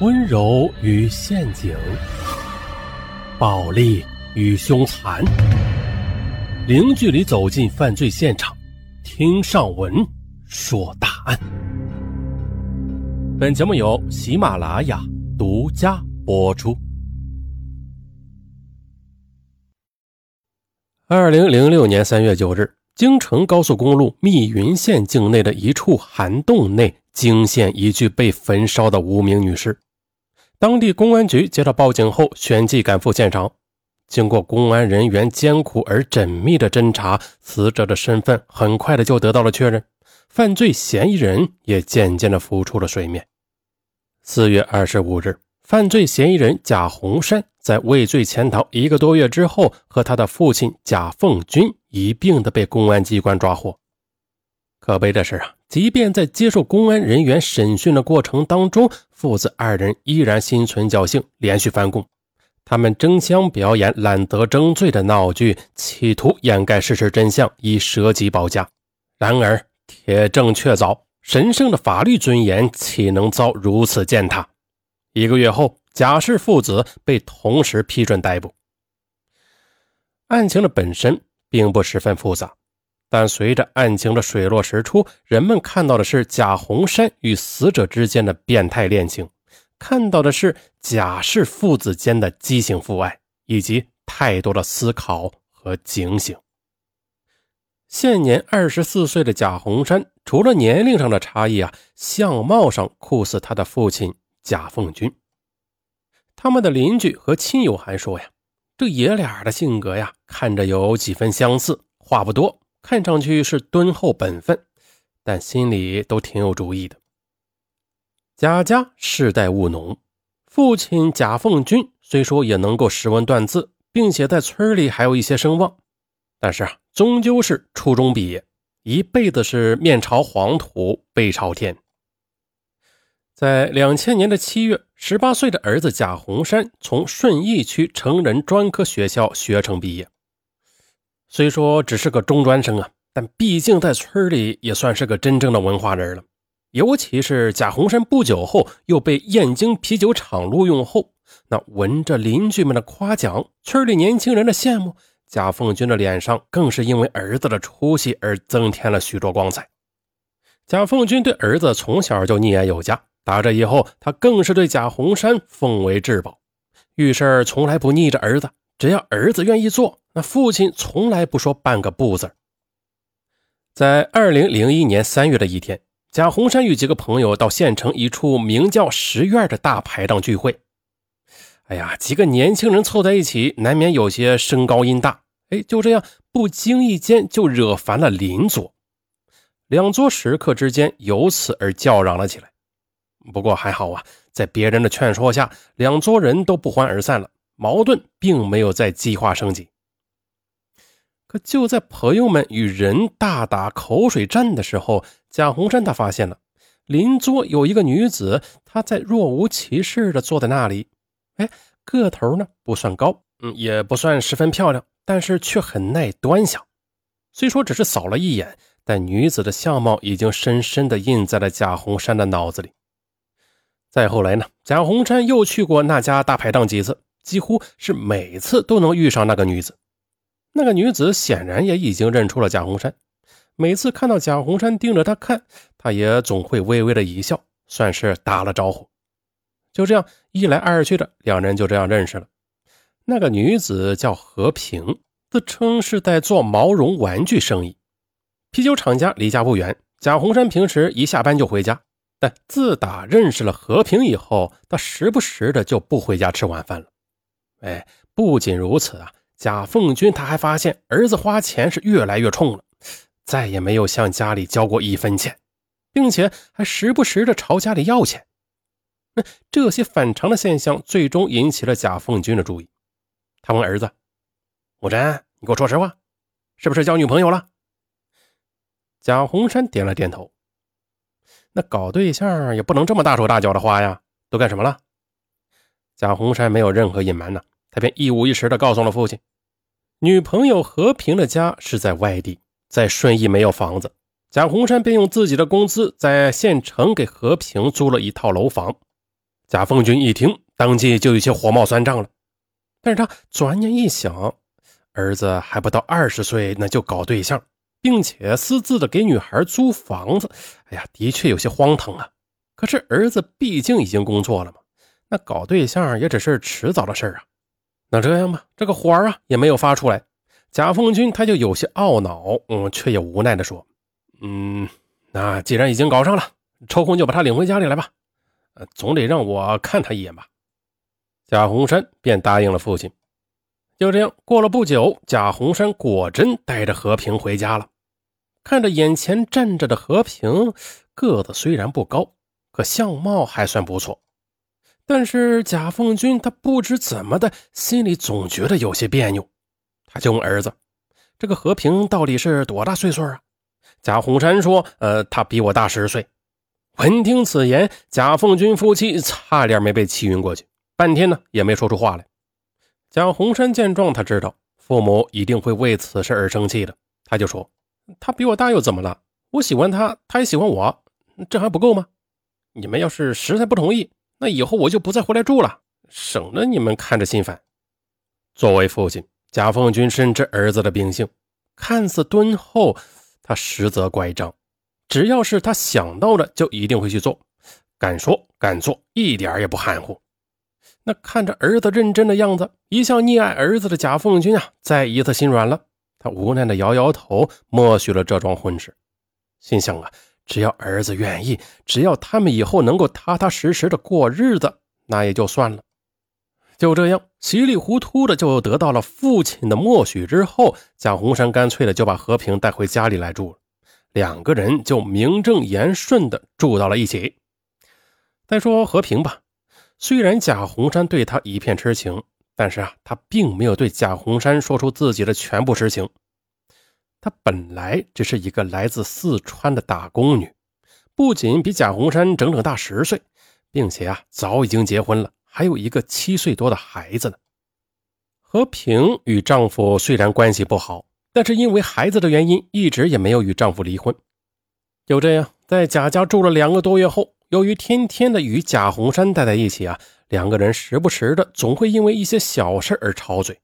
温柔与陷阱，暴力与凶残，零距离走进犯罪现场，听上文说大案。本节目由喜马拉雅独家播出。二零零六年三月九日，京承高速公路密云县境内的一处涵洞内，惊现一具被焚烧的无名女尸。当地公安局接到报警后，旋即赶赴现场。经过公安人员艰苦而缜密的侦查，死者的身份很快的就得到了确认，犯罪嫌疑人也渐渐的浮出了水面。四月二十五日，犯罪嫌疑人贾洪山在畏罪潜逃一个多月之后，和他的父亲贾凤军一并的被公安机关抓获。可悲的是啊，即便在接受公安人员审讯的过程当中，父子二人依然心存侥幸，连续翻供。他们争相表演揽得争罪的闹剧，企图掩盖事实真相，以舍己保家。然而铁证确凿，神圣的法律尊严岂能遭如此践踏？一个月后，贾氏父子被同时批准逮捕。案情的本身并不十分复杂。但随着案情的水落石出，人们看到的是贾洪山与死者之间的变态恋情，看到的是贾氏父子间的畸形父爱，以及太多的思考和警醒。现年二十四岁的贾洪山，除了年龄上的差异啊，相貌上酷似他的父亲贾凤军。他们的邻居和亲友还说呀，这爷俩的性格呀，看着有几分相似，话不多。看上去是敦厚本分，但心里都挺有主意的。贾家世代务农，父亲贾凤军虽说也能够识文断字，并且在村里还有一些声望，但是啊，终究是初中毕业，一辈子是面朝黄土背朝天。在两千年的七月，十八岁的儿子贾洪山从顺义区成人专科学校学成毕业。虽说只是个中专生啊，但毕竟在村里也算是个真正的文化人了。尤其是贾洪山不久后又被燕京啤酒厂录用后，那闻着邻居们的夸奖，村里年轻人的羡慕，贾凤军的脸上更是因为儿子的出息而增添了许多光彩。贾凤军对儿子从小就溺爱有加，打这以后，他更是对贾洪山奉为至宝，遇事从来不逆着儿子，只要儿子愿意做。那父亲从来不说半个不字。在二零零一年三月的一天，贾洪山与几个朋友到县城一处名叫石院的大排档聚会。哎呀，几个年轻人凑在一起，难免有些声高音大。哎，就这样不经意间就惹烦了邻桌，两桌食客之间由此而叫嚷了起来。不过还好啊，在别人的劝说下，两桌人都不欢而散了，矛盾并没有再激化升级。可就在朋友们与人大打口水战的时候，贾洪山他发现了邻桌有一个女子，她在若无其事的坐在那里。哎，个头呢不算高，嗯，也不算十分漂亮，但是却很耐端详。虽说只是扫了一眼，但女子的相貌已经深深的印在了贾洪山的脑子里。再后来呢，贾洪山又去过那家大排档几次，几乎是每次都能遇上那个女子。那个女子显然也已经认出了贾红山，每次看到贾红山盯着她看，她也总会微微的一笑，算是打了招呼。就这样一来二去的，两人就这样认识了。那个女子叫何平，自称是在做毛绒玩具生意。啤酒厂家离家不远，贾红山平时一下班就回家。但自打认识了何平以后，他时不时的就不回家吃晚饭了。哎，不仅如此啊。贾凤军他还发现儿子花钱是越来越冲了，再也没有向家里交过一分钱，并且还时不时的朝家里要钱。那这些反常的现象最终引起了贾凤军的注意。他问儿子：“武真，你给我说实话，是不是交女朋友了？”贾洪山点了点头。那搞对象也不能这么大手大脚的花呀，都干什么了？贾洪山没有任何隐瞒呢。他便一五一十地告诉了父亲，女朋友和平的家是在外地，在顺义没有房子。贾洪山便用自己的工资在县城给和平租了一套楼房。贾凤军一听，当即就有些火冒三丈了。但是他转念一想，儿子还不到二十岁，那就搞对象，并且私自的给女孩租房子，哎呀，的确有些荒唐啊。可是儿子毕竟已经工作了嘛，那搞对象也只是迟早的事儿啊。那这样吧，这个火啊也没有发出来。贾凤军他就有些懊恼，嗯，却也无奈的说：“嗯，那既然已经搞上了，抽空就把他领回家里来吧。呃，总得让我看他一眼吧。”贾洪山便答应了父亲。就这样，过了不久，贾洪山果真带着和平回家了。看着眼前站着的和平，个子虽然不高。可相貌还算不错，但是贾凤军他不知怎么的，心里总觉得有些别扭。他就问儿子：“这个和平到底是多大岁数啊？”贾洪山说：“呃，他比我大十岁。”闻听此言，贾凤军夫妻差点没被气晕过去，半天呢也没说出话来。贾洪山见状，他知道父母一定会为此事而生气的，他就说：“他比我大又怎么了？我喜欢他，他也喜欢我，这还不够吗？”你们要是实在不同意，那以后我就不再回来住了，省得你们看着心烦。作为父亲，贾凤军深知儿子的秉性，看似敦厚，他实则乖张。只要是他想到的，就一定会去做，敢说敢做，一点也不含糊。那看着儿子认真的样子，一向溺爱儿子的贾凤军啊，再一次心软了。他无奈的摇摇头，默许了这桩婚事，心想啊。只要儿子愿意，只要他们以后能够踏踏实实的过日子，那也就算了。就这样，稀里糊涂的就得到了父亲的默许之后，贾洪山干脆的就把和平带回家里来住了。两个人就名正言顺的住到了一起。再说和平吧，虽然贾洪山对他一片痴情，但是啊，他并没有对贾洪山说出自己的全部实情。她本来只是一个来自四川的打工女，不仅比贾红山整整大十岁，并且啊早已经结婚了，还有一个七岁多的孩子呢。和平与丈夫虽然关系不好，但是因为孩子的原因，一直也没有与丈夫离婚。就这样，在贾家住了两个多月后，由于天天的与贾红山待在一起啊，两个人时不时的总会因为一些小事而吵嘴。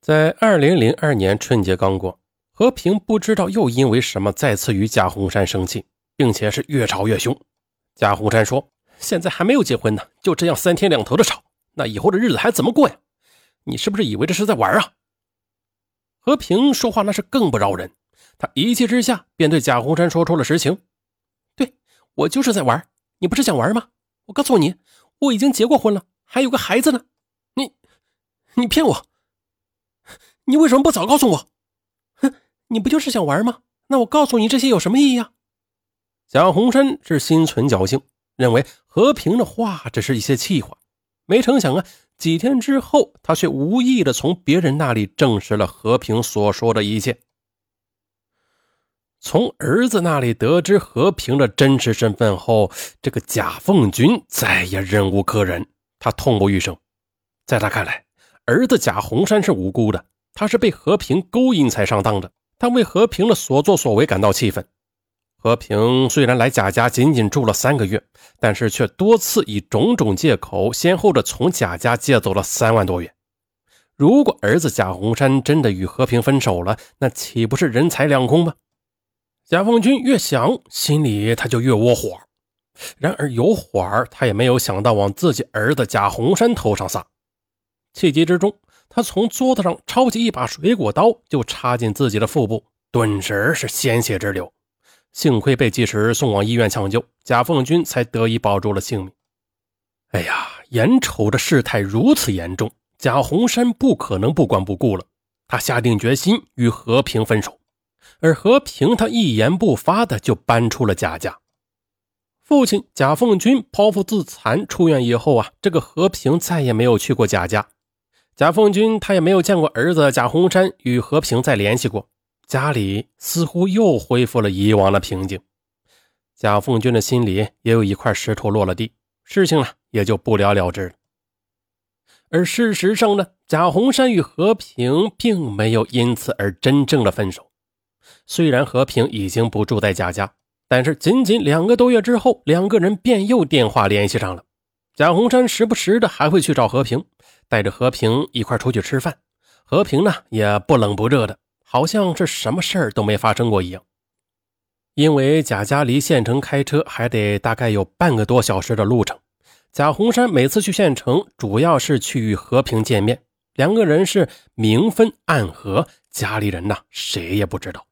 在二零零二年春节刚过。和平不知道又因为什么再次与贾洪山生气，并且是越吵越凶。贾洪山说：“现在还没有结婚呢，就这样三天两头的吵，那以后的日子还怎么过呀？你是不是以为这是在玩啊？”和平说话那是更不饶人，他一气之下便对贾洪山说出了实情：“对我就是在玩，你不是想玩吗？我告诉你，我已经结过婚了，还有个孩子呢。你，你骗我！你为什么不早告诉我？”你不就是想玩吗？那我告诉你这些有什么意义啊？贾洪山是心存侥幸，认为和平的话只是一些气话。没成想啊，几天之后，他却无意的从别人那里证实了和平所说的一切。从儿子那里得知和平的真实身份后，这个贾凤军再也忍无可忍，他痛不欲生。在他看来，儿子贾洪山是无辜的，他是被和平勾引才上当的。他为和平的所作所为感到气愤。和平虽然来贾家仅仅住了三个月，但是却多次以种种借口，先后的从贾家借走了三万多元。如果儿子贾洪山真的与和平分手了，那岂不是人财两空吗？贾凤军越想，心里他就越窝火。然而有火他也没有想到往自己儿子贾洪山头上撒。气急之中。他从桌子上抄起一把水果刀，就插进自己的腹部，顿时是鲜血直流。幸亏被及时送往医院抢救，贾凤军才得以保住了性命。哎呀，眼瞅着事态如此严重，贾洪山不可能不管不顾了。他下定决心与和平分手，而和平他一言不发的就搬出了贾家。父亲贾凤军剖腹自残出院以后啊，这个和平再也没有去过贾家。贾凤军他也没有见过儿子贾洪山与和平再联系过，家里似乎又恢复了以往的平静。贾凤军的心里也有一块石头落了地，事情呢也就不了了之了。而事实上呢，贾洪山与和平并没有因此而真正的分手。虽然和平已经不住在贾家，但是仅仅两个多月之后，两个人便又电话联系上了。贾洪山时不时的还会去找和平，带着和平一块出去吃饭。和平呢也不冷不热的，好像是什么事儿都没发生过一样。因为贾家离县城开车还得大概有半个多小时的路程，贾洪山每次去县城主要是去与和平见面，两个人是明分暗合，家里人呢谁也不知道。